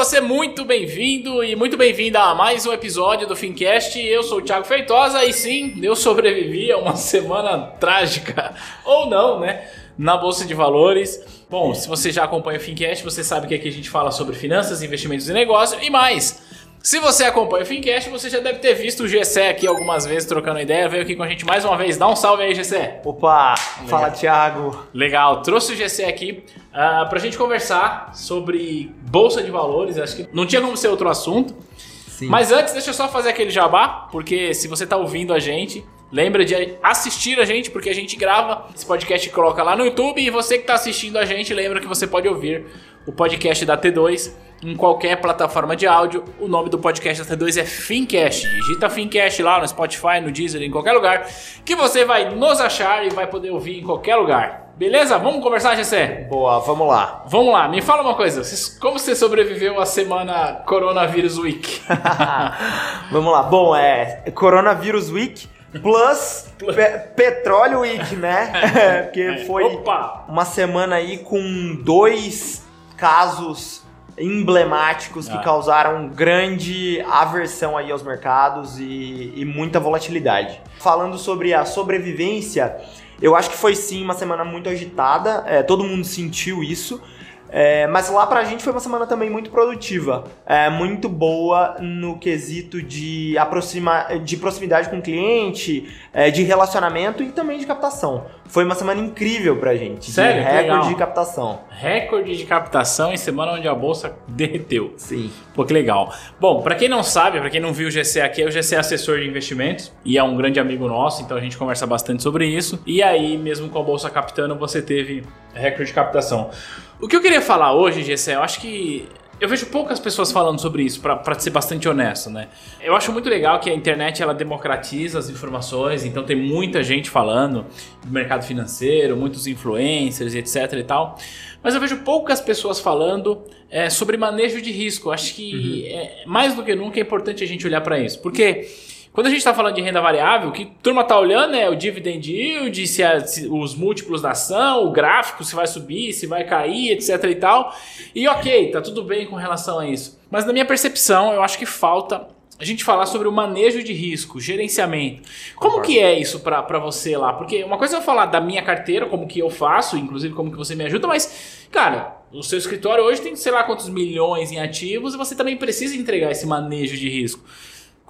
você muito bem-vindo e muito bem-vinda a mais um episódio do Fincast. Eu sou o Thiago Feitosa e sim, eu sobrevivi a uma semana trágica, ou não, né? Na Bolsa de Valores. Bom, se você já acompanha o Fincast, você sabe que aqui a gente fala sobre finanças, investimentos e negócio e mais. Se você acompanha o Fincast, você já deve ter visto o Gessé aqui algumas vezes trocando ideia. Veio aqui com a gente mais uma vez. Dá um salve aí, Gessé. Opa, fala Thiago. Legal, trouxe o GC aqui uh, pra gente conversar sobre Bolsa de Valores. Acho que não tinha como ser outro assunto. Sim. Mas antes, deixa eu só fazer aquele jabá, porque se você tá ouvindo a gente, lembra de assistir a gente, porque a gente grava esse podcast e coloca lá no YouTube. E você que tá assistindo a gente, lembra que você pode ouvir o podcast da T2 em qualquer plataforma de áudio. O nome do podcast da T2 é Fincast. Digita Fincast lá no Spotify, no Deezer, em qualquer lugar, que você vai nos achar e vai poder ouvir em qualquer lugar. Beleza? Vamos conversar, Gessé? Boa, vamos lá. Vamos lá, me fala uma coisa. Como você sobreviveu à semana Coronavírus Week? vamos lá. Bom, é Coronavírus Week plus pe- Petróleo Week, né? Porque foi Opa! uma semana aí com dois casos emblemáticos que Ah. causaram grande aversão aí aos mercados e, e muita volatilidade. Falando sobre a sobrevivência, eu acho que foi sim uma semana muito agitada, é, todo mundo sentiu isso. É, mas lá pra gente foi uma semana também muito produtiva, é, muito boa no quesito de, aproxima, de proximidade com o cliente, é, de relacionamento e também de captação. Foi uma semana incrível pra gente, Sério? de recorde de captação. Recorde de captação em semana onde a bolsa derreteu. Sim. Pô, que legal. Bom, pra quem não sabe, pra quem não viu o GC aqui, o GC é assessor de investimentos e é um grande amigo nosso, então a gente conversa bastante sobre isso. E aí, mesmo com a bolsa captando, você teve recorde de captação. O que eu queria falar hoje, GC, eu acho que eu vejo poucas pessoas falando sobre isso, pra pra ser bastante honesto, né? Eu acho muito legal que a internet ela democratiza as informações, então tem muita gente falando do mercado financeiro, muitos influencers, etc e tal. Mas eu vejo poucas pessoas falando é, sobre manejo de risco. Acho que é, mais do que nunca é importante a gente olhar para isso, porque quando a gente está falando de renda variável, o que a turma tá olhando é o dividend yield, se, a- se os múltiplos da ação, o gráfico, se vai subir, se vai cair, etc e tal. E ok, tá tudo bem com relação a isso. Mas na minha percepção, eu acho que falta a gente falar sobre o manejo de risco, gerenciamento. Como Concordo. que é isso pra você lá? Porque uma coisa é eu falar da minha carteira, como que eu faço, inclusive como que você me ajuda, mas, cara, o seu escritório hoje tem sei lá quantos milhões em ativos e você também precisa entregar esse manejo de risco.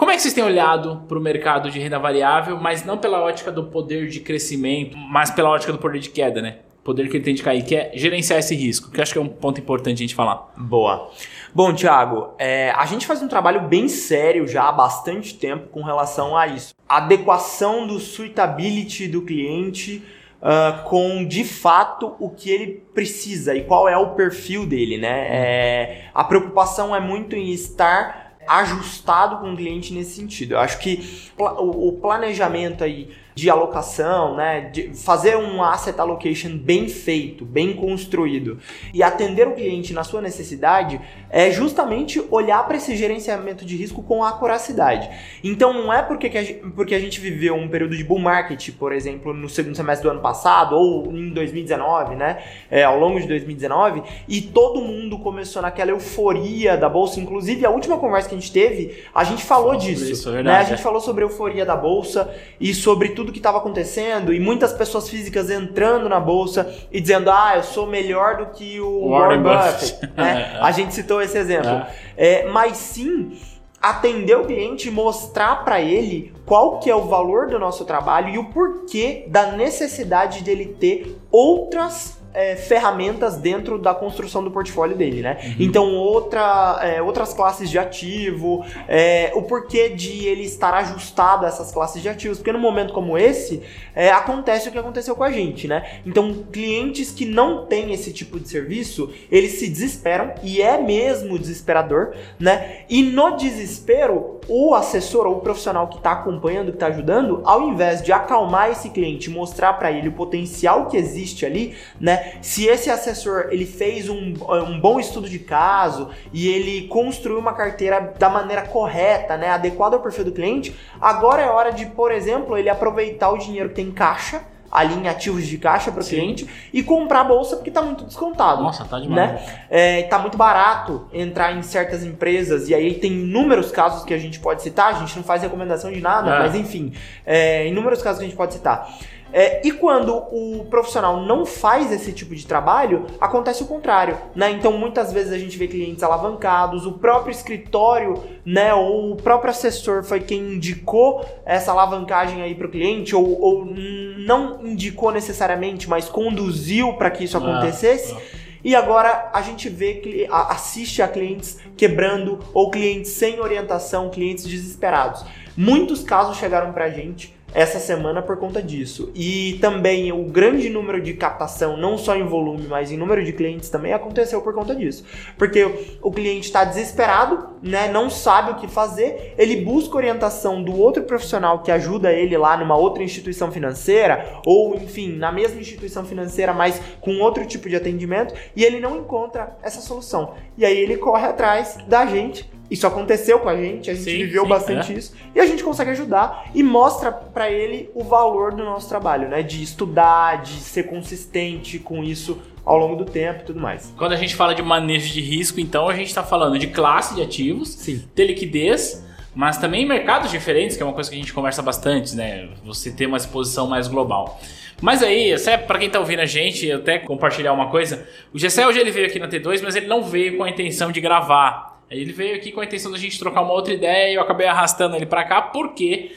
Como é que vocês têm olhado para o mercado de renda variável, mas não pela ótica do poder de crescimento, mas pela ótica do poder de queda, né? Poder que ele tem de cair, que é gerenciar esse risco, que acho que é um ponto importante a gente falar. Boa. Bom, Thiago, é, a gente faz um trabalho bem sério já há bastante tempo com relação a isso. Adequação do suitability do cliente ah, com, de fato, o que ele precisa e qual é o perfil dele, né? É, a preocupação é muito em estar ajustado com o cliente nesse sentido. Eu acho que o planejamento aí de alocação, né, de fazer um asset allocation bem feito, bem construído e atender o cliente na sua necessidade é justamente olhar para esse gerenciamento de risco com acuracidade. Então não é porque, que a, gente, porque a gente viveu um período de bull market, por exemplo, no segundo semestre do ano passado ou em 2019, né, é, ao longo de 2019, e todo mundo começou naquela euforia da bolsa. Inclusive a última conversa que a gente teve, a gente falou disso, isso, é né? A gente é. falou sobre a euforia da bolsa e sobre tudo que estava acontecendo e muitas pessoas físicas entrando na bolsa e dizendo: "Ah, eu sou melhor do que o Warren Warren, Buffett." Buffett", né? É. A gente citou esse exemplo. É. É, mas sim atender o cliente e mostrar para ele qual que é o valor do nosso trabalho e o porquê da necessidade dele ter outras é, ferramentas dentro da construção do portfólio dele, né? Uhum. Então, outra, é, outras classes de ativo, é, o porquê de ele estar ajustado a essas classes de ativos, porque no momento como esse, é, acontece o que aconteceu com a gente, né? Então, clientes que não têm esse tipo de serviço, eles se desesperam, e é mesmo desesperador, né? E no desespero, o assessor ou o profissional que está acompanhando, que está ajudando, ao invés de acalmar esse cliente, mostrar para ele o potencial que existe ali, né? Se esse assessor ele fez um, um bom estudo de caso e ele construiu uma carteira da maneira correta, né, adequada ao perfil do cliente, agora é hora de, por exemplo, ele aproveitar o dinheiro que tem em caixa ali em ativos de caixa para o cliente e comprar a bolsa porque está muito descontado. Nossa, tá demais. Né? É, tá muito barato entrar em certas empresas e aí tem inúmeros casos que a gente pode citar. A gente não faz recomendação de nada, é. mas enfim, é, inúmeros casos que a gente pode citar. É, e quando o profissional não faz esse tipo de trabalho, acontece o contrário, né? Então muitas vezes a gente vê clientes alavancados, o próprio escritório, né, ou o próprio assessor foi quem indicou essa alavancagem aí para o cliente, ou, ou, não indicou necessariamente, mas conduziu para que isso ah, acontecesse. Ah. E agora a gente vê, assiste a clientes quebrando ou clientes sem orientação, clientes desesperados. Muitos casos chegaram para a gente essa semana por conta disso. E também o grande número de captação, não só em volume, mas em número de clientes também aconteceu por conta disso. Porque o cliente está desesperado, né, não sabe o que fazer, ele busca orientação do outro profissional que ajuda ele lá numa outra instituição financeira, ou enfim, na mesma instituição financeira, mas com outro tipo de atendimento, e ele não encontra essa solução. E aí ele corre atrás da gente isso aconteceu com a gente, a gente sim, viveu sim, bastante é. isso e a gente consegue ajudar e mostra para ele o valor do nosso trabalho, né? De estudar, de ser consistente com isso ao longo do tempo e tudo mais. Quando a gente fala de manejo de risco, então a gente está falando de classe de ativos, sim. de liquidez, mas também mercados diferentes, que é uma coisa que a gente conversa bastante, né? Você ter uma exposição mais global. Mas aí, para quem tá ouvindo a gente, até compartilhar uma coisa, o Gessé hoje ele veio aqui na T2, mas ele não veio com a intenção de gravar ele veio aqui com a intenção da gente trocar uma outra ideia e eu acabei arrastando ele para cá porque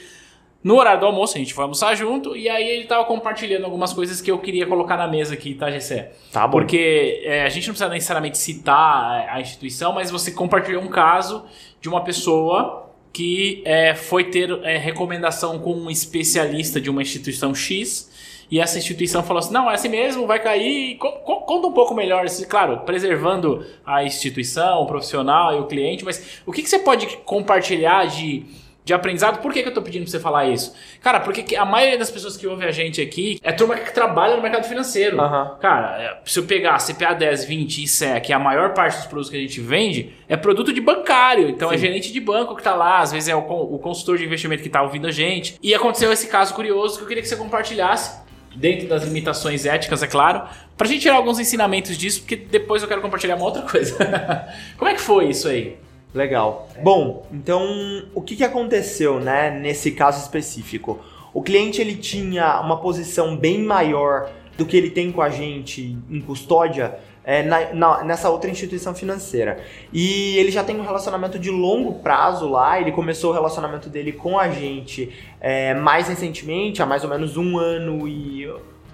no horário do almoço a gente foi almoçar junto e aí ele tava compartilhando algumas coisas que eu queria colocar na mesa aqui, tá, Gessé? Tá bom. Porque é, a gente não precisa necessariamente citar a instituição, mas você compartilhou um caso de uma pessoa que é, foi ter é, recomendação com um especialista de uma instituição X e essa instituição falou assim: não, é assim mesmo, vai cair. Conta um pouco melhor, claro, preservando a instituição, o profissional e o cliente, mas o que, que você pode compartilhar de, de aprendizado? Por que, que eu tô pedindo pra você falar isso? Cara, porque a maioria das pessoas que ouvem a gente aqui é turma que trabalha no mercado financeiro. Uhum. Cara, é, se eu pegar CPA 10, 20 e SE, que é a maior parte dos produtos que a gente vende, é produto de bancário. Então é Sim. é gerente de banco que tá lá, às vezes é o, o consultor de investimento que tá ouvindo a gente. E aconteceu esse caso curioso que eu queria que você compartilhasse dentro das limitações éticas, é claro, pra gente tirar alguns ensinamentos disso, porque depois eu quero compartilhar uma outra coisa. Como é que foi isso aí? Legal. Bom, então o que, que aconteceu, né, nesse caso específico? O cliente ele tinha uma posição bem maior do que ele tem com a gente em custódia é, na, na, nessa outra instituição financeira. E ele já tem um relacionamento de longo prazo lá, ele começou o relacionamento dele com a gente é, mais recentemente, há mais ou menos um ano e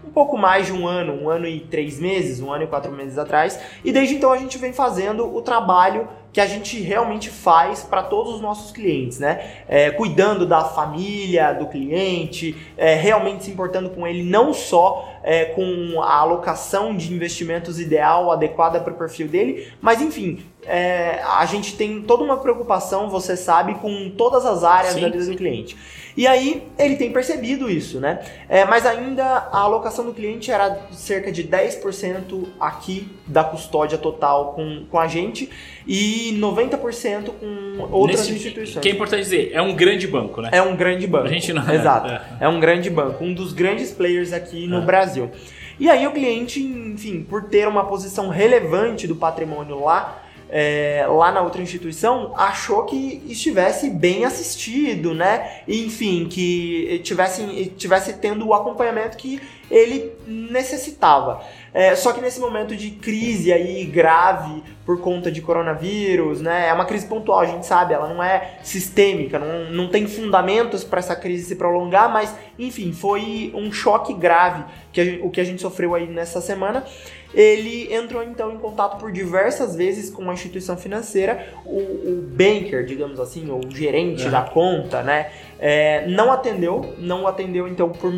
um pouco mais de um ano, um ano e três meses, um ano e quatro meses atrás. E desde então a gente vem fazendo o trabalho que a gente realmente faz para todos os nossos clientes, né? É, cuidando da família do cliente, é, realmente se importando com ele, não só é, com a alocação de investimentos ideal, adequada para o perfil dele, mas enfim, é, a gente tem toda uma preocupação, você sabe, com todas as áreas sim, da vida do cliente. E aí ele tem percebido isso, né? É, mas ainda a alocação do cliente era cerca de 10% aqui da custódia total com, com a gente e 90% com outras Nesse, instituições. Que é importante dizer, é um grande banco, né? É um grande banco. A gente não... Exato. É, é um grande banco, um dos grandes players aqui no é. Brasil. E aí o cliente, enfim, por ter uma posição relevante do patrimônio lá, é, lá na outra instituição achou que estivesse bem assistido, né? Enfim, que tivesse, tivesse tendo o acompanhamento que ele necessitava. É, só que nesse momento de crise aí grave por conta de coronavírus, né? É uma crise pontual, a gente sabe, ela não é sistêmica, não, não tem fundamentos para essa crise se prolongar, mas enfim, foi um choque grave que gente, o que a gente sofreu aí nessa semana ele entrou então em contato por diversas vezes com uma instituição financeira, o, o banker, digamos assim, ou o gerente é. da conta, né? É, não atendeu, não atendeu então por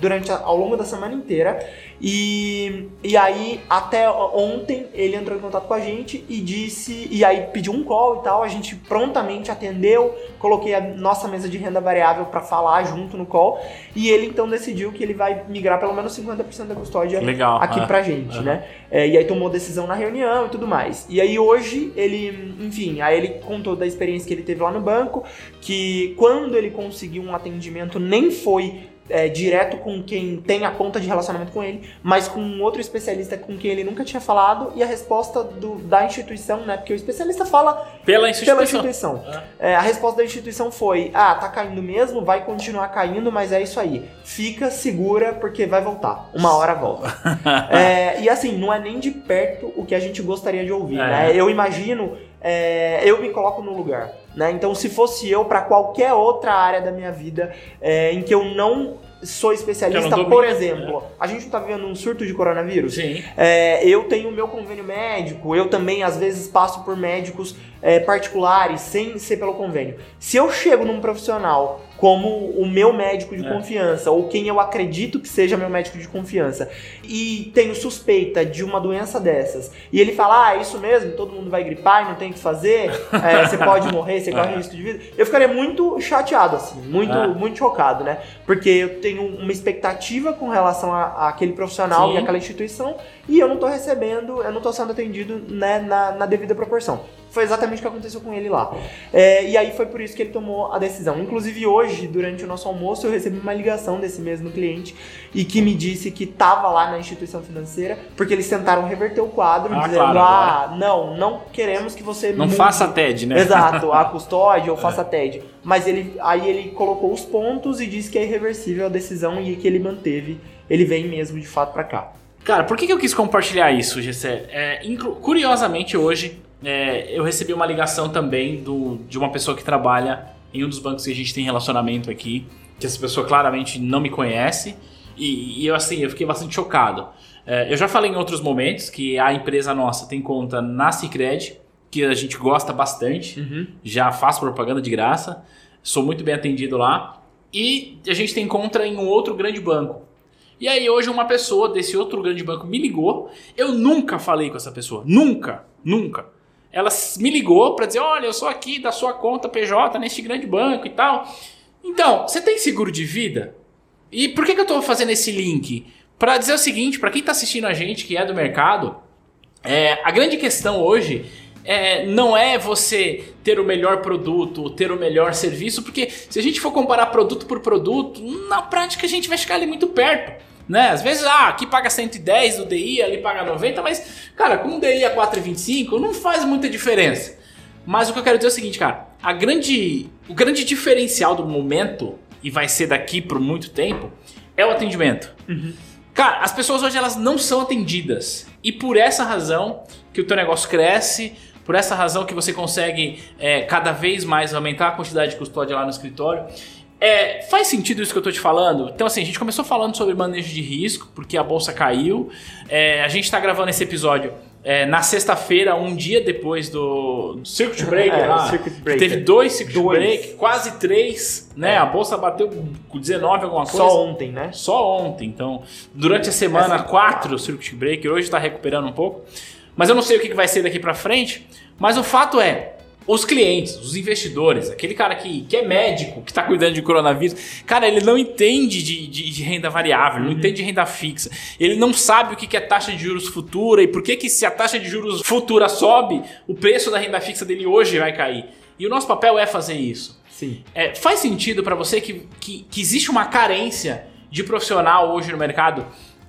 durante ao longo da semana inteira. E, e aí, até ontem, ele entrou em contato com a gente e disse. E aí pediu um call e tal. A gente prontamente atendeu. Coloquei a nossa mesa de renda variável para falar junto no call. E ele então decidiu que ele vai migrar pelo menos 50% da custódia Legal, aqui é. pra gente, uhum. né? É, e aí tomou decisão na reunião e tudo mais. E aí hoje ele, enfim, aí ele contou da experiência que ele teve lá no banco, que quando ele conseguiu um atendimento nem foi é, direto com quem tem a conta de relacionamento com ele, mas com um outro especialista com quem ele nunca tinha falado e a resposta do, da instituição, né? Porque o especialista fala pela instituição. Pela instituição. É. É, a resposta da instituição foi: ah, tá caindo mesmo, vai continuar caindo, mas é isso aí. Fica segura porque vai voltar. Uma hora volta. É, e assim, não é nem de perto o que a gente gostaria de ouvir, é. né? Eu imagino, é, eu me coloco no lugar né? Então, se fosse eu para qualquer outra área da minha vida é, em que eu não sou especialista, por exemplo, a gente não tá vivendo um surto de coronavírus? Sim. É, eu tenho o meu convênio médico, eu também às vezes passo por médicos é, particulares sem ser pelo convênio. Se eu chego num profissional como o meu médico de é. confiança, ou quem eu acredito que seja meu médico de confiança, e tenho suspeita de uma doença dessas, e ele fala, ah, é isso mesmo, todo mundo vai gripar e não tem o que fazer, é, você pode morrer, você corre é. risco de vida, eu ficaria muito chateado, assim, muito, é. muito chocado, né? Porque eu tenho uma expectativa com relação àquele profissional Sim. e àquela instituição, e eu não estou recebendo, eu não estou sendo atendido né, na, na devida proporção. Foi exatamente o que aconteceu com ele lá. É, e aí foi por isso que ele tomou a decisão. Inclusive hoje, durante o nosso almoço, eu recebi uma ligação desse mesmo cliente e que me disse que estava lá na instituição financeira porque eles tentaram reverter o quadro, ah, dizendo: claro, ah, claro. não, não queremos que você não mude. faça TED, né? Exato, a custódia ou é. faça TED. Mas ele, aí ele colocou os pontos e disse que é irreversível a decisão e que ele manteve. Ele vem mesmo de fato para cá. Cara, por que, que eu quis compartilhar isso, Gessé? É, curiosamente, hoje é, eu recebi uma ligação também do, de uma pessoa que trabalha em um dos bancos que a gente tem relacionamento aqui, que essa pessoa claramente não me conhece, e, e eu assim, eu fiquei bastante chocado. É, eu já falei em outros momentos que a empresa nossa tem conta na Cicred, que a gente gosta bastante, uhum. já faço propaganda de graça, sou muito bem atendido lá, e a gente tem conta em um outro grande banco. E aí hoje uma pessoa desse outro grande banco me ligou, eu nunca falei com essa pessoa, nunca, nunca ela me ligou para dizer: Olha, eu sou aqui da sua conta PJ neste grande banco e tal. Então, você tem seguro de vida? E por que, que eu estou fazendo esse link? Para dizer o seguinte: para quem está assistindo a gente que é do mercado, é, a grande questão hoje é, não é você ter o melhor produto, ter o melhor serviço, porque se a gente for comparar produto por produto, na prática a gente vai ficar ali muito perto. Né? Às vezes, ah, aqui paga 110 do DI, ali paga 90, mas, cara, com o DI a 4,25 não faz muita diferença. Mas o que eu quero dizer é o seguinte, cara, a grande, o grande diferencial do momento, e vai ser daqui por muito tempo, é o atendimento. Uhum. Cara, as pessoas hoje elas não são atendidas. E por essa razão que o teu negócio cresce, por essa razão que você consegue é, cada vez mais aumentar a quantidade de custódia lá no escritório. É, faz sentido isso que eu tô te falando? Então, assim, a gente começou falando sobre manejo de risco, porque a bolsa caiu. É, a gente está gravando esse episódio é, na sexta-feira, um dia depois do, Circuit Breaker é, lá. Circuit Breaker. Teve dois Circuit dois. Break, quase três, né? É. A bolsa bateu com 19 alguma coisa. Só ontem, né? Só ontem. Então, durante a semana, Essa... quatro Circuit Breaker. Hoje está recuperando um pouco. Mas eu não sei o que vai ser daqui para frente. Mas o fato é, os clientes, os investidores, aquele cara que, que é médico, que está cuidando de coronavírus, cara, ele não entende de, de, de renda variável, uhum. não entende de renda fixa. Ele não sabe o que é taxa de juros futura e por que, que se a taxa de juros futura sobe, o preço da renda fixa dele hoje vai cair. E o nosso papel é fazer isso. Sim. É, faz sentido para você que, que, que existe uma carência de profissional hoje no mercado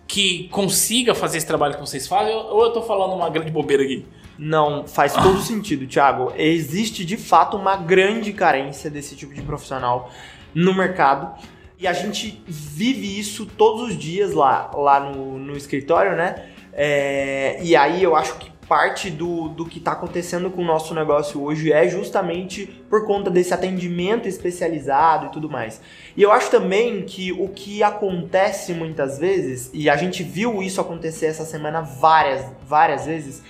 que consiga fazer esse trabalho que vocês fazem? Ou eu estou falando uma grande bobeira aqui? Não, faz todo sentido, Thiago. Existe de fato uma grande carência desse tipo de profissional no mercado. E a gente vive isso todos os dias lá, lá no, no escritório, né? É, e aí eu acho que parte do, do que está acontecendo com o nosso negócio hoje é justamente por conta desse atendimento especializado e tudo mais. E eu acho também que o que acontece muitas vezes, e a gente viu isso acontecer essa semana várias, várias vezes,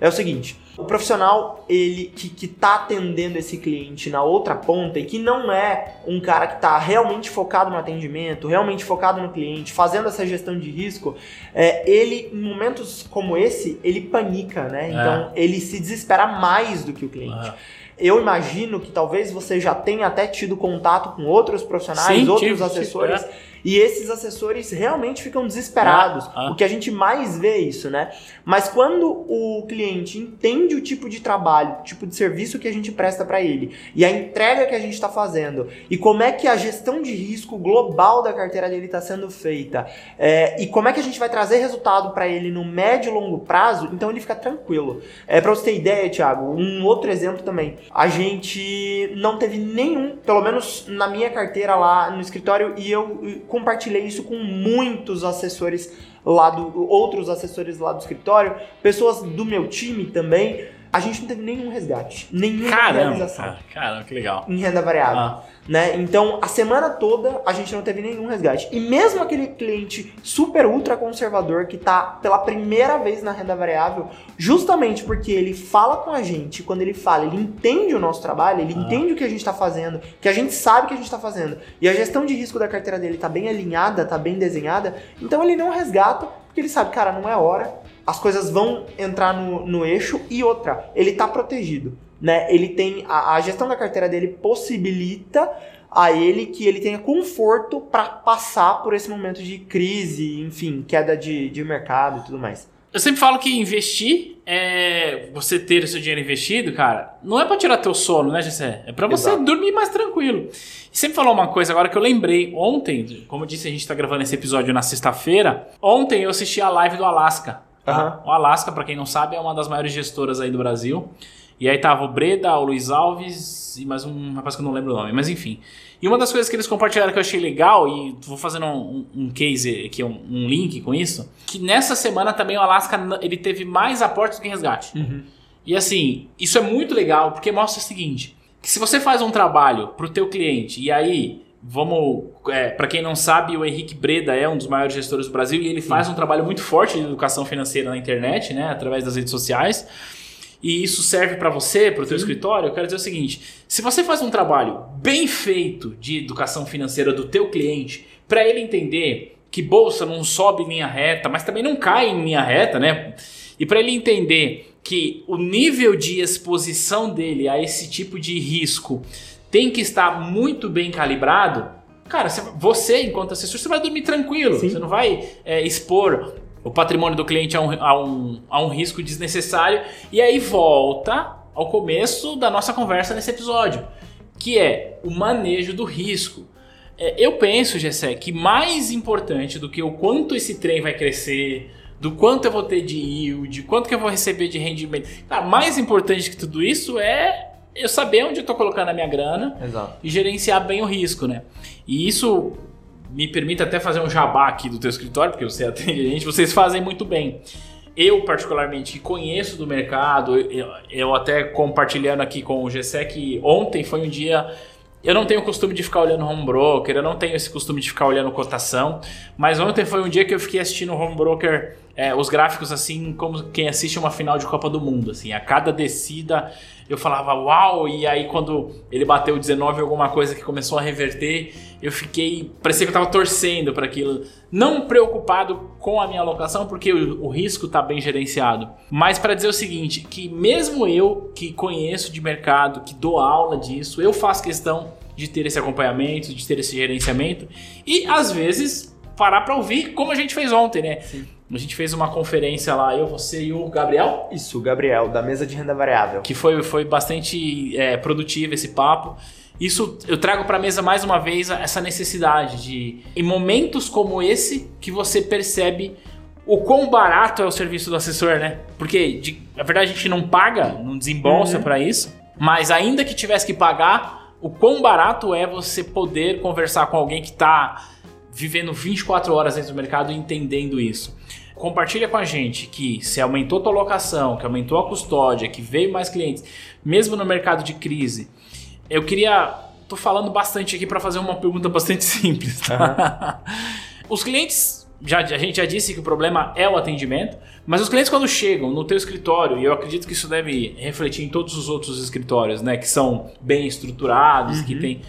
é o seguinte: o profissional ele que, que tá atendendo esse cliente na outra ponta e que não é um cara que está realmente focado no atendimento, realmente focado no cliente, fazendo essa gestão de risco, é, ele em momentos como esse ele panica, né? É. Então é. ele se desespera mais do que o cliente. É. Eu imagino que talvez você já tenha até tido contato com outros profissionais, Sim, outros assessores. Tipo, é e esses assessores realmente ficam desesperados. Ah, ah. O que a gente mais vê é isso, né? Mas quando o cliente entende o tipo de trabalho, o tipo de serviço que a gente presta para ele e a entrega que a gente está fazendo e como é que a gestão de risco global da carteira dele está sendo feita é, e como é que a gente vai trazer resultado para ele no médio e longo prazo, então ele fica tranquilo. É, para você ter ideia, Thiago, um outro exemplo também. A gente não teve nenhum, pelo menos na minha carteira lá no escritório, e eu compartilhei isso com muitos assessores lá do outros assessores lá do escritório, pessoas do meu time também. A gente não teve nenhum resgate, nenhuma caramba, realização. Cara, caramba, que legal. Em renda variável. Ah. Né? Então, a semana toda a gente não teve nenhum resgate. E mesmo aquele cliente super ultra conservador que está pela primeira vez na renda variável, justamente porque ele fala com a gente, quando ele fala, ele entende o nosso trabalho, ele ah. entende o que a gente está fazendo, que a gente sabe o que a gente está fazendo, e a gestão de risco da carteira dele está bem alinhada, está bem desenhada, então ele não resgata, porque ele sabe, cara, não é hora, as coisas vão entrar no, no eixo, e outra, ele está protegido né? Ele tem a, a gestão da carteira dele possibilita a ele que ele tenha conforto para passar por esse momento de crise, enfim, queda de, de mercado e tudo mais. Eu sempre falo que investir é você ter o seu dinheiro investido, cara, não é para tirar teu sono, né, Gessé? É para você Exato. dormir mais tranquilo. E sempre falou uma coisa agora que eu lembrei. Ontem, como eu disse, a gente tá gravando esse episódio na sexta-feira. Ontem eu assisti a live do Alaska. Tá? Uhum. O Alaska, para quem não sabe, é uma das maiores gestoras aí do Brasil. E aí tava o Breda, o Luiz Alves e mais um rapaz que eu não lembro o nome, mas enfim. E uma das coisas que eles compartilharam que eu achei legal, e vou fazendo um, um case aqui, um, um, link com isso, que nessa semana também o Alaska ele teve mais aportes do que resgate. Uhum. E assim, isso é muito legal, porque mostra o seguinte, que se você faz um trabalho pro teu cliente, e aí Vamos, é, para quem não sabe, o Henrique Breda é um dos maiores gestores do Brasil e ele Sim. faz um trabalho muito forte de educação financeira na internet, né, através das redes sociais e isso serve para você, para o teu escritório, eu quero dizer o seguinte: se você faz um trabalho bem feito de educação financeira do teu cliente, para ele entender que bolsa não sobe em linha reta, mas também não cai em linha reta, né? E para ele entender que o nível de exposição dele a esse tipo de risco tem que estar muito bem calibrado, cara, você, enquanto assessor, você vai dormir tranquilo. Sim. Você não vai é, expor o patrimônio do cliente a um, a, um, a um risco desnecessário. E aí volta ao começo da nossa conversa nesse episódio, que é o manejo do risco. É, eu penso, Gessé, que mais importante do que o quanto esse trem vai crescer, do quanto eu vou ter de yield, quanto que eu vou receber de rendimento. Cara, mais importante que tudo isso é eu saber onde eu estou colocando a minha grana Exato. e gerenciar bem o risco, né? E isso me permita até fazer um jabá aqui do teu escritório, porque você atende a gente, vocês fazem muito bem. Eu, particularmente, que conheço do mercado, eu, eu até compartilhando aqui com o GSEC, ontem foi um dia eu não tenho o costume de ficar olhando home broker, eu não tenho esse costume de ficar olhando cotação, mas ontem foi um dia que eu fiquei assistindo home broker, é, os gráficos assim, como quem assiste uma final de Copa do Mundo, assim, a cada descida eu falava uau, e aí quando ele bateu 19 alguma coisa que começou a reverter, eu fiquei, parecia que eu estava torcendo para aquilo, não preocupado com a minha alocação porque o, o risco está bem gerenciado, mas para dizer o seguinte, que mesmo eu que conheço de mercado, que dou aula disso, eu faço questão de ter esse acompanhamento, de ter esse gerenciamento e às vezes parar para ouvir como a gente fez ontem, né? Sim. A gente fez uma conferência lá, eu, você e o Gabriel. Isso, o Gabriel, da mesa de renda variável. Que foi, foi bastante é, produtivo esse papo. Isso eu trago para a mesa mais uma vez essa necessidade de, em momentos como esse, que você percebe o quão barato é o serviço do assessor, né? Porque, de, na verdade, a gente não paga, não desembolsa Uhum. para isso. Mas ainda que tivesse que pagar, o quão barato é você poder conversar com alguém que está vivendo 24 horas dentro do mercado e entendendo isso. Compartilha com a gente que se aumentou tua locação, que aumentou a custódia, que veio mais clientes, mesmo no mercado de crise. Eu queria. Tô falando bastante aqui para fazer uma pergunta bastante simples. Tá? Os clientes, já, a gente já disse que o problema é o atendimento, mas os clientes quando chegam no teu escritório, e eu acredito que isso deve refletir em todos os outros escritórios, né, que são bem estruturados, que tem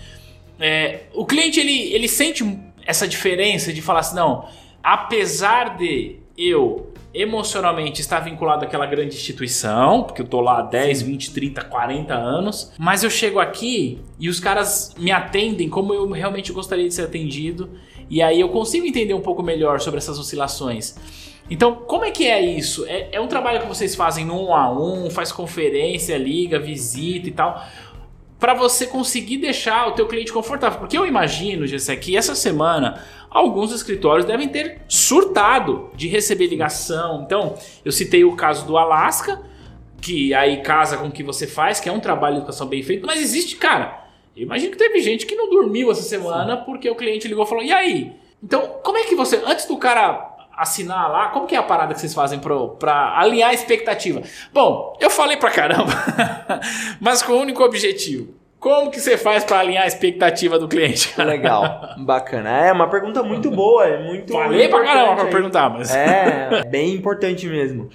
é, o cliente ele, ele sente essa diferença de falar assim, não, apesar de eu emocionalmente estar vinculado àquela grande instituição, porque eu tô lá há 10, 20, 30, 40 anos, mas eu chego aqui e os caras me atendem como eu realmente gostaria de ser atendido, e aí eu consigo entender um pouco melhor sobre essas oscilações. Então, como é que é isso? É, é um trabalho que vocês fazem no um a um, faz conferência, liga, visita e tal, para você conseguir deixar o teu cliente confortável. Porque eu imagino, Gessé, que essa semana alguns escritórios devem ter surtado de receber ligação. Então, eu citei o caso do Alasca, que aí casa com o que você faz, que é um trabalho de educação bem feito, mas existe, cara. Eu imagino que teve gente que não dormiu essa semana porque o cliente ligou e falou: "E aí? Então, como é que você antes do cara assinar lá, como que é a parada que vocês fazem pro, pra alinhar a expectativa? Bom, eu falei pra caramba, mas com o único objetivo. Como que você faz pra alinhar a expectativa do cliente? Legal, bacana. É uma pergunta muito boa, é muito Falei pra caramba aí. perguntar, mas... É, bem importante mesmo.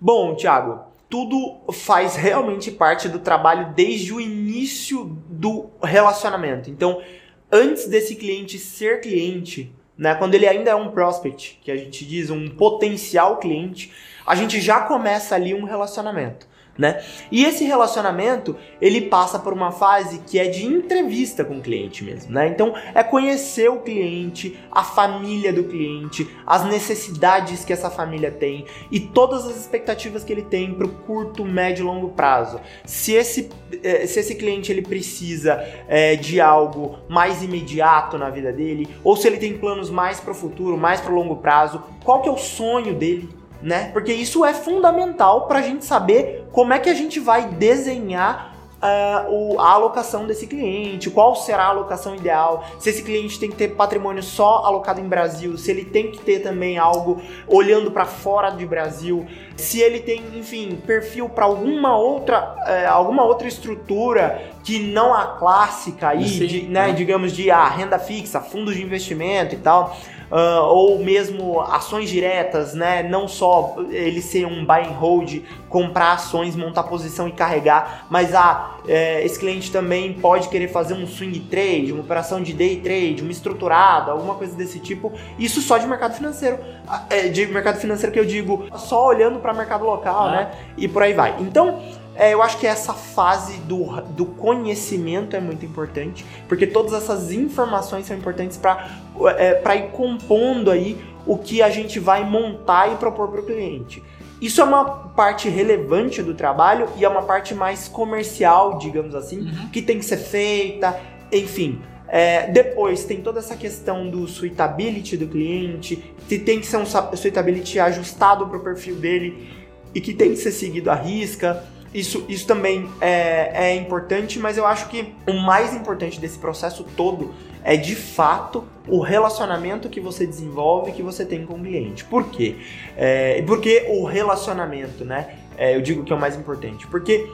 Bom, Thiago, tudo faz realmente parte do trabalho desde o início do relacionamento. Então, antes desse cliente ser cliente, né, quando ele ainda é um prospect, que a gente diz um potencial cliente, a gente já começa ali um relacionamento. Né? E esse relacionamento ele passa por uma fase que é de entrevista com o cliente mesmo, né? Então é conhecer o cliente, a família do cliente, as necessidades que essa família tem e todas as expectativas que ele tem para o curto, médio e longo prazo. Se esse, eh, se esse cliente ele precisa eh, de algo mais imediato na vida dele, ou se ele tem planos mais para o futuro, mais para o longo prazo, qual que é o sonho dele? Né? Porque isso é fundamental para a gente saber como é que a gente vai desenhar ah, o- a alocação desse cliente, qual será a alocação ideal, se esse cliente tem que ter patrimônio só alocado em Brasil, se ele tem que ter também algo olhando para fora de Brasil, se ele tem, enfim, perfil para alguma outra, eh, alguma outra estrutura que não a clássica aí, Sim, de, né, né? digamos de ah, renda fixa, fundos de investimento e tal. Ah, ou mesmo ações diretas, né? Não só ele ser um buy and hold, comprar ações, montar posição e carregar, mas ah, é, esse cliente também pode querer fazer um swing trade, uma operação de day trade, uma estruturada, alguma coisa desse tipo. Isso só de mercado financeiro. Ah, é, de mercado financeiro que eu digo, só olhando para mercado local, Ah. né? E por aí vai. Então, é, eu acho que essa fase do, do conhecimento é muito importante, porque todas essas informações são importantes para é, pra ir compondo aí o que a gente vai montar e propor para o cliente. Isso é uma parte relevante do trabalho e é uma parte mais comercial, digamos assim, Uhum. que tem que ser feita, enfim. É, depois tem toda essa questão do suitability do cliente, que tem que ser um suitability ajustado para o perfil dele e que tem que ser seguido à risca. Isso, isso também é, é importante, mas eu acho que o mais importante desse processo todo é de fato o relacionamento que você desenvolve, que você tem com o cliente. Por quê? É, porque o relacionamento, né? é, eu digo que é o mais importante. Porque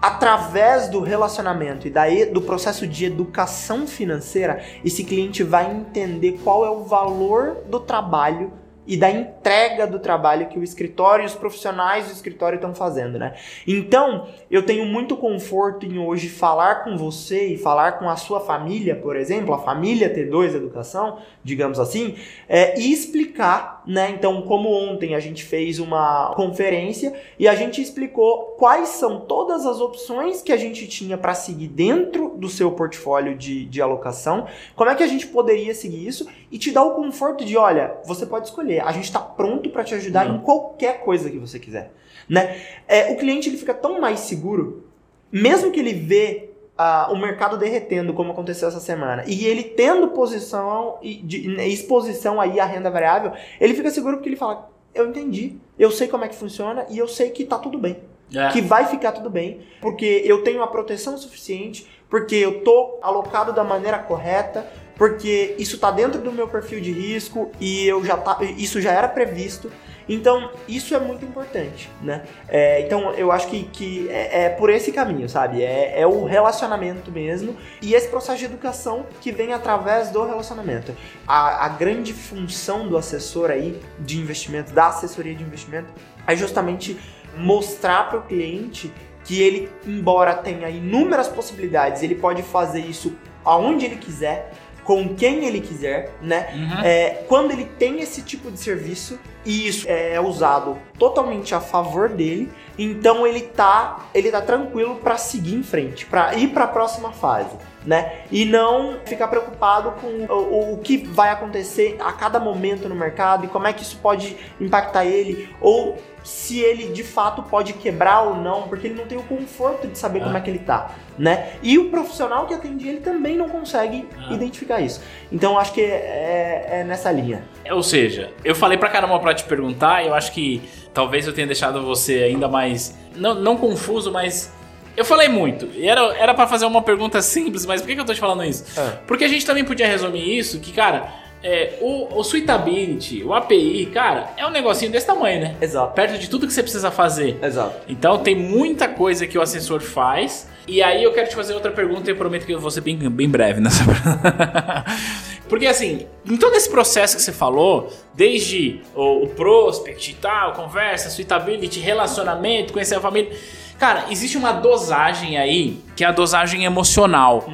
através do relacionamento e da e- do processo de educação financeira, esse cliente vai entender qual é o valor do trabalho e da entrega do trabalho que o escritório e os profissionais do escritório estão fazendo, né? Então, eu tenho muito conforto em hoje falar com você e falar com a sua família, por exemplo, a família T2 Educação, digamos assim, é, e explicar, né? Então, como ontem a gente fez uma conferência e a gente explicou quais são todas as opções que a gente tinha para seguir dentro do seu portfólio de, de alocação, como é que a gente poderia seguir isso e te dar o conforto de, olha, você pode escolher, a gente está pronto para te ajudar Uhum. em qualquer coisa que você quiser, né? É, o cliente ele fica tão mais seguro, mesmo que ele vê ah, o mercado derretendo, como aconteceu essa semana, e ele tendo posição e de- exposição aí à renda variável, ele fica seguro porque ele fala, eu entendi, eu sei como é que funciona e eu sei que tá tudo bem. É. Que vai ficar tudo bem, porque eu tenho a proteção suficiente, porque eu tô alocado da maneira correta, porque isso tá dentro do meu perfil de risco e eu já tá, isso já era previsto. Então, isso é muito importante, né? É, então, eu acho que, que é, é por esse caminho, sabe? É, é o relacionamento mesmo e esse processo de educação que vem através do relacionamento. A, a grande função do assessor aí de investimento, da assessoria de investimento, é justamente mostrar para o cliente que ele, embora tenha inúmeras possibilidades, ele pode fazer isso aonde ele quiser, com quem ele quiser, né? Uhum. É, quando ele tem esse tipo de serviço e isso é usado totalmente a favor dele, então ele tá, ele tá tranquilo para seguir em frente, para ir para a próxima fase, né? E não ficar preocupado com o, o que vai acontecer a cada momento no mercado e como é que isso pode impactar ele ou se ele de fato pode quebrar ou não, porque ele não tem o conforto de saber Ah. como é que ele tá, né? E o profissional que atende ele também não consegue Ah. identificar isso. Então acho que é, é nessa linha. Ou seja, eu falei pra caramba pra te perguntar e eu acho que talvez eu tenha deixado você ainda mais. Não, não confuso, mas. Eu falei muito. E era, era para fazer uma pergunta simples, mas por que, que eu tô te falando isso? É. Porque a gente também podia resumir isso, que, cara, é, o, o Suitability, o API, cara, é um negocinho desse tamanho, né? Exato. Perto de tudo que você precisa fazer. Exato. Então tem muita coisa que o assessor faz. E aí eu quero te fazer outra pergunta e eu prometo que eu vou ser bem, bem breve nessa Porque assim, em todo esse processo que você falou, desde o, o prospect e tal, conversa, suitability, relacionamento, conhecer a família. Cara, existe uma dosagem aí, que é a dosagem emocional.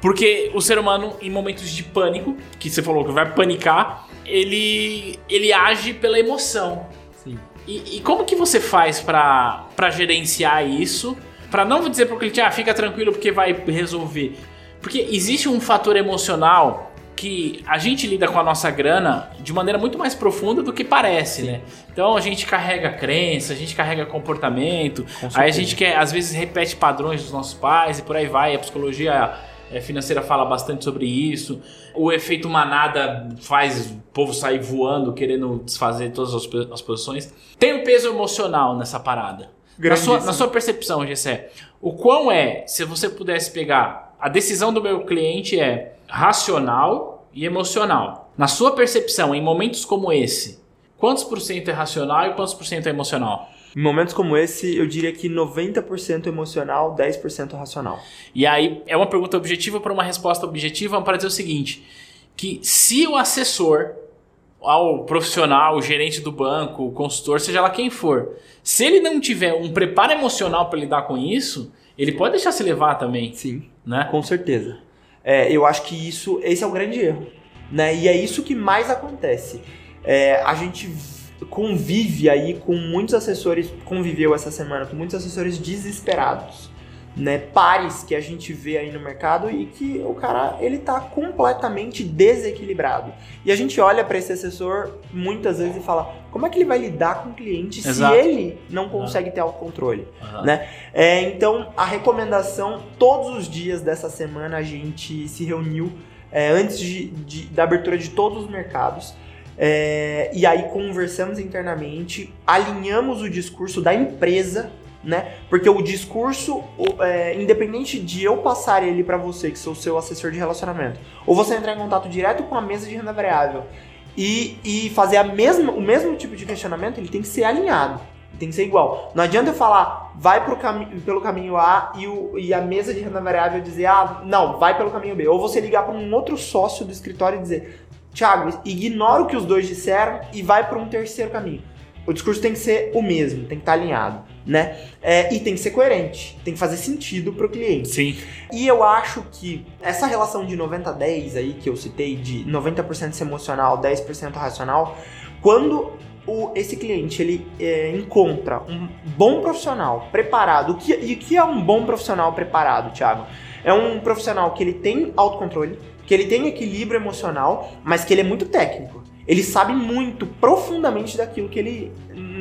Porque o ser humano, em momentos de pânico, que você falou que vai panicar, ele, ele age pela emoção. Sim. E, e como que você faz pra gerenciar isso? Pra não dizer pro cliente, ah, fica tranquilo porque vai resolver. Porque existe um fator emocional que a gente lida com a nossa grana de maneira muito mais profunda do que parece, né? Então a gente carrega crença, a gente carrega comportamento, aí a gente quer, às vezes repete padrões dos nossos pais e por aí vai. A psicologia eh, financeira fala bastante sobre isso. O efeito manada faz o povo sair voando, querendo desfazer todas as, posições. Tem um peso emocional nessa parada. Na sua, na sua percepção, Gessé, o quão é, se você pudesse pegar, a decisão do meu cliente é racional e emocional. Na sua percepção, em momentos como esse, quantos por cento é racional e quantos por cento é emocional? Em momentos como esse, eu diria que 90% emocional, 10% racional. E aí é uma pergunta objetiva para uma resposta objetiva para dizer o seguinte: que se o assessor, ao profissional, o gerente do banco, o consultor, seja lá quem for, se ele não tiver um preparo emocional para lidar com isso, ele pode deixar se levar também, Sim. né? Com certeza. É, eu acho que isso, esse é o grande erro, né? E é isso que mais acontece. É, a gente convive aí com muitos assessores, conviveu essa semana com muitos assessores desesperados, né? Pares que a gente vê aí no mercado e que o cara ele tá completamente desequilibrado. E a gente olha para esse assessor muitas vezes e fala: como é que ele vai lidar com o cliente Exato. se ele não consegue ter autocontrole? Aham. né? É, então, a recomendação, todos os dias dessa semana a gente se reuniu é, antes de- de- da abertura de todos os mercados. é, e aí conversamos internamente, alinhamos o discurso da empresa, né? Porque o discurso, é, independente de eu passar ele para você, que sou seu assessor de relacionamento, ou você entrar em contato direto com a mesa de renda variável e, e fazer a mesma, o mesmo tipo de questionamento, ele tem que ser alinhado. Tem que ser igual. Não adianta eu falar, vai pro cami pelo caminho A e, o, e a mesa de renda variável dizer, ah, não, vai pelo caminho B. Ou você ligar para um outro sócio do escritório e dizer, Thiago, ignora o que os dois disseram e vai para um terceiro caminho. O discurso tem que ser o mesmo, tem que estar alinhado, né? É, e tem que ser coerente, tem que fazer sentido pro cliente. Sim. E eu acho que essa relação de 90-10 aí que eu citei, de 90% emocional, 10% racional, quando o, esse cliente ele é, encontra um bom profissional preparado, o que, e o que é um bom profissional preparado, Thiago? É um profissional que ele tem autocontrole, que ele tem equilíbrio emocional, mas que ele é muito técnico. Ele sabe muito profundamente daquilo que ele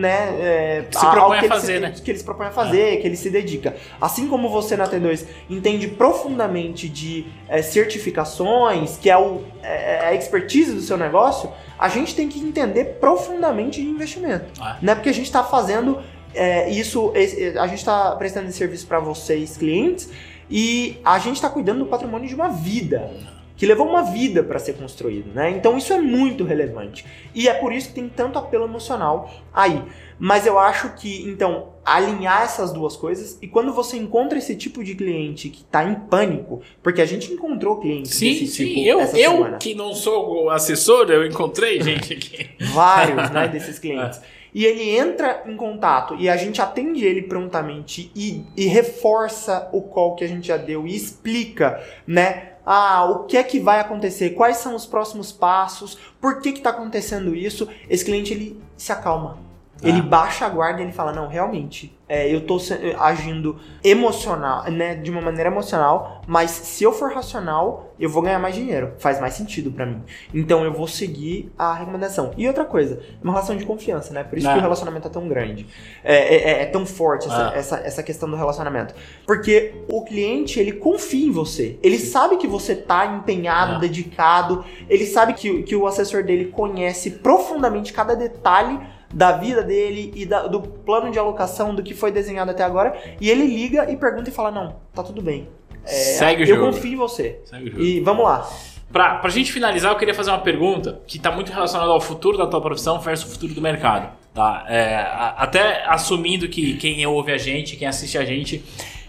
né, é, Se propõe que a fazer, ele né? se, que eles propõem a fazer, que ele se dedica. Assim como você na T2 entende profundamente de é, certificações, que é, o, é, é a expertise do seu negócio, a gente tem que entender profundamente de investimento. Ah. Né? Porque a gente está fazendo é, isso, a gente está prestando esse serviço para vocês, clientes, e a gente está cuidando do patrimônio de uma vida. Que levou uma vida para ser construído, né? Então isso é muito relevante. E é por isso que tem tanto apelo emocional aí. Mas eu acho que, então, alinhar essas duas coisas, e quando você encontra esse tipo de cliente que tá em pânico, porque a gente encontrou clientes Sim, desse sim. tipo Eu, essa eu semana que não sou o assessor, eu encontrei gente aqui. vários né, desses clientes. E ele entra em contato e a gente atende ele prontamente e, e reforça o call que a gente já deu e explica, né? Ah, o que é que vai acontecer? Quais são os próximos passos? Por que que tá acontecendo isso? Esse cliente ele se acalma. Ele Ah. baixa a guarda e ele fala: Não, realmente, é, eu tô se- agindo emocional, né? De uma maneira emocional, mas se eu for racional, eu vou ganhar mais dinheiro. Faz mais sentido pra mim. Então eu vou seguir a recomendação. E outra coisa, uma relação de confiança, né? Por isso Ah. que o relacionamento é tão grande. É, é- é tão forte essa, Ah. essa, essa questão do relacionamento. Porque o cliente, ele confia em você. Ele sabe que você tá empenhado, dedicado. Ele sabe que, que o assessor dele conhece profundamente cada detalhe da vida dele e da- do plano de alocação, do que foi desenhado até agora. E ele liga e pergunta e fala: Não, tá tudo bem. É, Segue o eu jogo. confio em você. Segue o jogo. E vamos lá. Pra, pra gente finalizar, eu queria fazer uma pergunta que está muito relacionada ao futuro da tua profissão versus o futuro do mercado. Tá? É, a- até assumindo que quem ouve a gente, quem assiste a gente,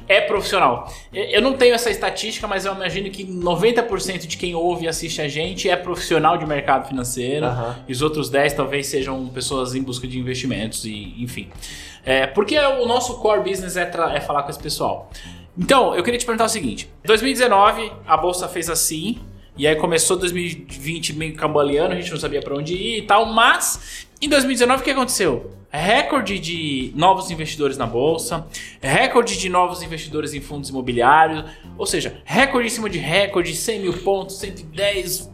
é profissional. Eu não tenho essa estatística, mas eu imagino que 90% de quem ouve e assiste a gente é profissional de mercado financeiro. Aham. E os outros 10 talvez sejam pessoas em busca de investimentos e enfim. É, porque o nosso core business é, é falar com esse pessoal. Então, eu queria te perguntar o seguinte: 2019 a bolsa fez assim, e aí começou 2020 meio cambaleando, a gente não sabia para onde ir e tal, mas em 2019 o que aconteceu? Recorde de novos investidores na bolsa, recorde de novos investidores em fundos imobiliários, ou seja, recorde em cima de recorde, 100 mil pontos, 110,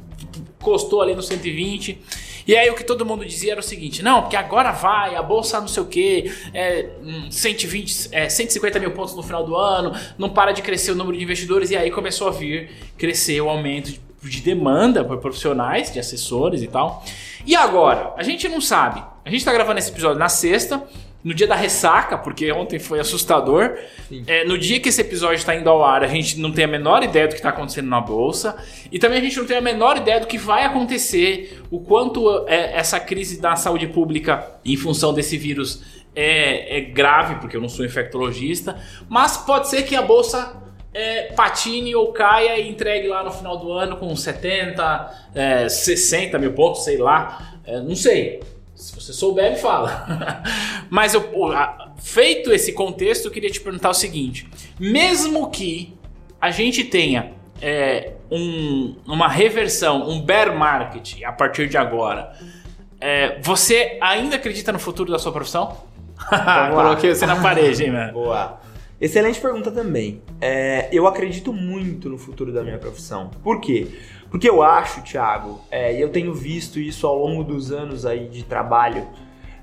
costou ali no 120. E aí o que todo mundo dizia era o seguinte: não, porque agora vai, a bolsa não sei o que, é, hum, 120, é, 150 mil pontos no final do ano, não para de crescer o número de investidores, e aí começou a vir crescer o aumento de, de demanda por profissionais, de assessores e tal. E agora? A gente não sabe. A gente tá gravando esse episódio na sexta. No dia da ressaca, porque ontem foi assustador. É, no dia que esse episódio está indo ao ar, a gente não tem a menor ideia do que está acontecendo na bolsa. E também a gente não tem a menor ideia do que vai acontecer, o quanto é, essa crise da saúde pública em função desse vírus é, é grave, porque eu não sou infectologista. Mas pode ser que a bolsa é, patine ou caia e entregue lá no final do ano com 70, é, 60 mil pontos, sei lá. É, não sei. Se você souber, me fala. Mas eu, feito esse contexto, eu queria te perguntar o seguinte: mesmo que a gente tenha é, um- uma reversão, um bear market a partir de agora, é, você ainda acredita no futuro da sua profissão? Coloquei você na parede, hein, mano? Boa. Excelente pergunta também. É, eu acredito muito no futuro da minha profissão. Por quê? Porque eu acho, Thiago, é, e eu tenho visto isso ao longo dos anos aí de trabalho,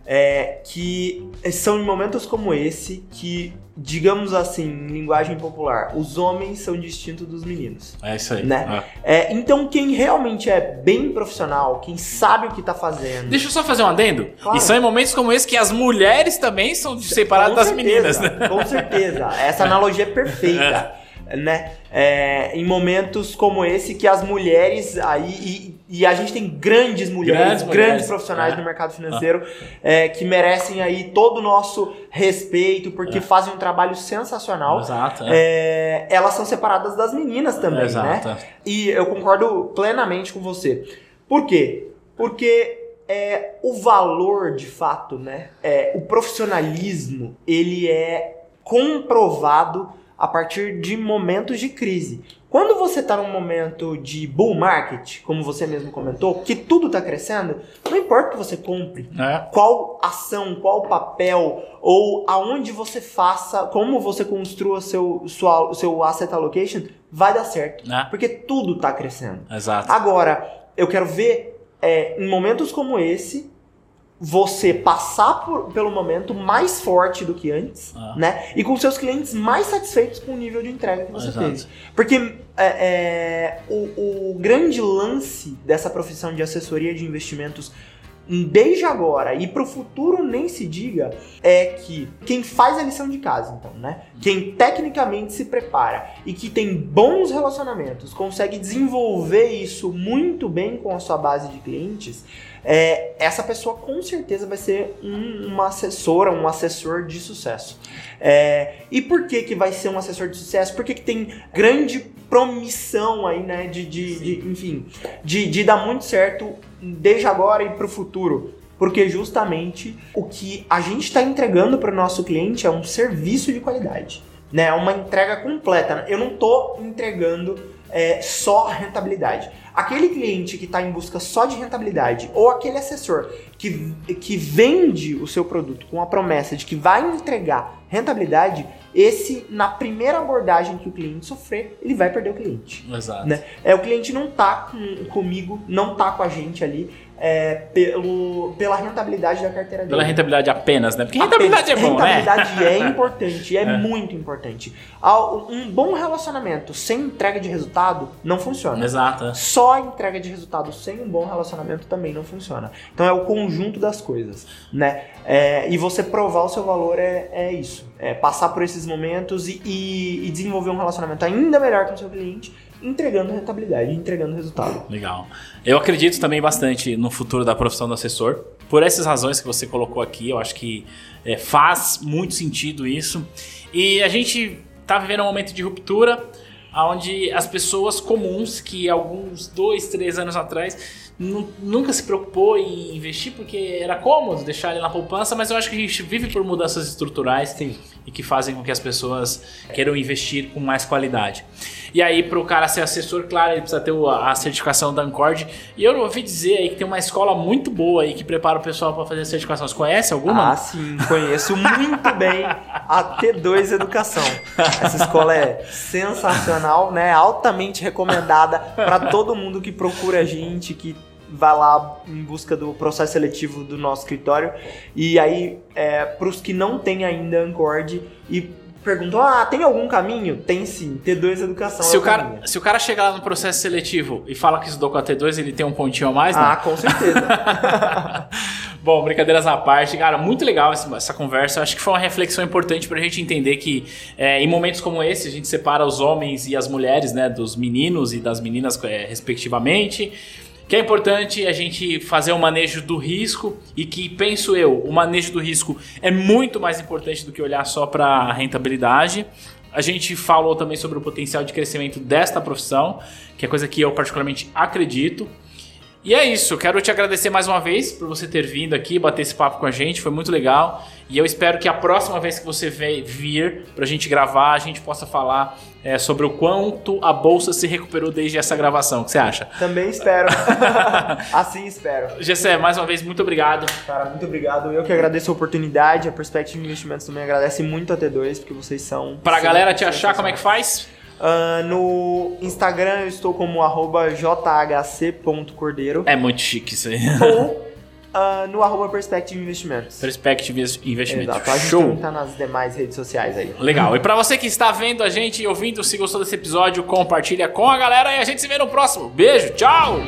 é, que são em momentos como esse que, digamos assim, em linguagem popular, os homens são distintos dos meninos. É isso aí. Né? É. É, então, quem realmente é bem profissional, quem sabe o que tá fazendo. Deixa eu só fazer um adendo. Claro. E são em momentos como esse que as mulheres também são separadas Com das certeza, meninas, né? Com certeza. Essa analogia é perfeita. Né? É, em momentos como esse que as mulheres aí e, e a gente tem grandes mulheres, Grandes grandes, mulheres, profissionais é. no mercado financeiro é, que merecem aí todo o nosso respeito porque fazem um trabalho sensacional. Exato. é. É, elas são separadas das meninas também, né? Exato. E eu concordo plenamente com você. Por quê? Porque é, o valor, de fato, né? É, o profissionalismo, ele é comprovado a partir de momentos de crise. Quando você está num momento de bull market, como você mesmo comentou, que tudo está crescendo, não importa o que você compre, É. qual ação, qual papel, ou aonde você faça, como você construa seu, sua, seu asset allocation, vai dar certo. Né? Porque tudo está crescendo. Exato. Agora, eu quero ver, é, em momentos como esse, você passar por- pelo momento mais forte do que antes, Ah. né? E com seus clientes mais satisfeitos com o nível de entrega que você Exato. teve. Porque é, é, o, o grande lance dessa profissão de assessoria de investimentos desde agora e pro futuro nem se diga é que quem faz a lição de casa, então, né? Quem tecnicamente se prepara e que tem bons relacionamentos, consegue desenvolver isso muito bem com a sua base de clientes, é, essa pessoa com certeza vai ser um- uma assessora, um assessor de sucesso. É, e por que que vai ser um assessor de sucesso? Porque que tem grande promissão aí, né, de, de, de- enfim, de, de dar muito certo desde agora e pro futuro. Porque justamente o que a gente está entregando para o nosso cliente é um serviço de qualidade. Né? É uma entrega completa. Eu não estou entregando é, só rentabilidade. Aquele cliente que está em busca só de rentabilidade ou aquele assessor que, que vende o seu produto com a promessa de que vai entregar rentabilidade, esse, na primeira abordagem que o cliente sofrer, ele vai perder o cliente. Exato. Né? É, o cliente não tá com, comigo, não tá com a gente ali é, pelo, pela rentabilidade da carteira dele. Pela rentabilidade apenas, né? Porque rentabilidade é bom, né? Rentabilidade é importante, é, É. muito importante. Um bom relacionamento sem entrega de resultado não funciona. Exato. Só a entrega de resultado sem um bom relacionamento também não funciona. Então é o conjunto das coisas, né? É, e você provar o seu valor é, é isso. É passar por esses momentos e, e- e desenvolver um relacionamento ainda melhor com o seu cliente, entregando rentabilidade, entregando resultado. Legal. Eu acredito também bastante no futuro da profissão do assessor. Por essas razões que você colocou aqui, eu acho que é, faz muito sentido isso. E a gente tá vivendo um momento de ruptura, onde as pessoas comuns, que alguns dois, três anos atrás nunca se preocupou em investir porque era cômodo deixar ele na poupança, mas eu acho que a gente vive por mudanças estruturais e que fazem com que as pessoas queiram investir com mais qualidade. E aí, para o cara ser assessor, claro, ele precisa ter a certificação da Ancord. E eu ouvi dizer aí que tem uma escola muito boa aí que prepara o pessoal para fazer a certificação. Você conhece alguma? Ah, sim, conheço muito bem a T2 Educação. Essa escola é sensacional, né? Altamente recomendada para todo mundo que procura a gente, que vai lá em busca do processo seletivo do nosso escritório. E aí, é, para os que não têm ainda Ancord e perguntam: ah, tem algum caminho? Tem sim, T2 Educação se, é o cara, caminho. se o cara chegar lá no processo seletivo e fala que estudou com a T2, ele tem um pontinho a mais, né? Ah, com certeza. Bom, brincadeiras à parte, cara, muito legal essa conversa. Eu acho que foi uma reflexão importante pra gente entender que é, em momentos como esse a gente separa os homens e as mulheres, né, dos meninos e das meninas, é, respectivamente. Que é importante a gente fazer o manejo do risco e que, penso eu, o manejo do risco é muito mais importante do que olhar só para rentabilidade. A gente falou também sobre o potencial de crescimento desta profissão, que é coisa que eu particularmente acredito. E é isso, quero te agradecer mais uma vez por você ter vindo aqui, bater esse papo com a gente, foi muito legal. E eu espero que a próxima vez que você vir pra gente gravar, a gente possa falar é, sobre o quanto a bolsa se recuperou desde essa gravação. O que você acha? Também espero. assim espero. Gessé, mais uma vez, muito obrigado. Cara, muito obrigado. Eu que agradeço a oportunidade. A Perspective Investimentos também agradece muito a T2, porque vocês são. Pra sim, galera te achar, como é que faz? Ah, no Instagram eu estou como arroba jhc.cordeiro É muito chique isso aí. ou ah, no arroba Perspective Investimentos. Perspective Investimento. Exato. A gente Show. tá nas demais redes sociais aí. Legal. E pra você que está vendo a gente e ouvindo, se gostou desse episódio, compartilha com a galera e a gente se vê no próximo. Beijo, tchau!